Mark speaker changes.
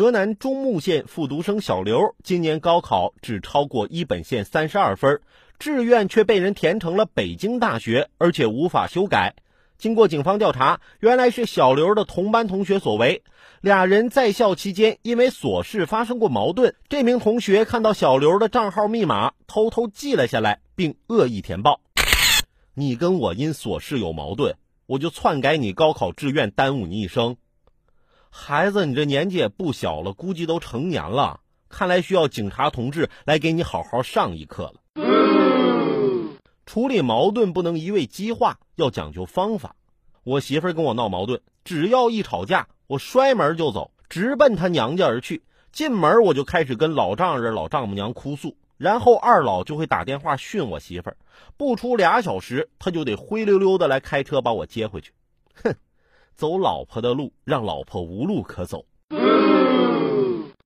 Speaker 1: 河南中牟县复读生小刘今年高考只超过一本线三十二分，志愿却被人填成了北京大学，而且无法修改。经过警方调查，原来是小刘的同班同学所为。俩人在校期间因为琐事发生过矛盾，这名同学看到小刘的账号密码，偷偷记了下来，并恶意填报：“你跟我因琐事有矛盾，我就篡改你高考志愿，耽误你一生。”孩子，你这年纪也不小了，估计都成年了，看来需要警察同志来给你好好上一课了。处理矛盾不能一味激化，要讲究方法。我媳妇儿跟我闹矛盾，只要一吵架，我摔门就走，直奔她娘家而去。进门我就开始跟老丈人、老丈母娘哭诉，然后二老就会打电话训我媳妇儿。不出俩小时，他就得灰溜溜的来开车把我接回去。哼。走老婆的路，让老婆无路可走。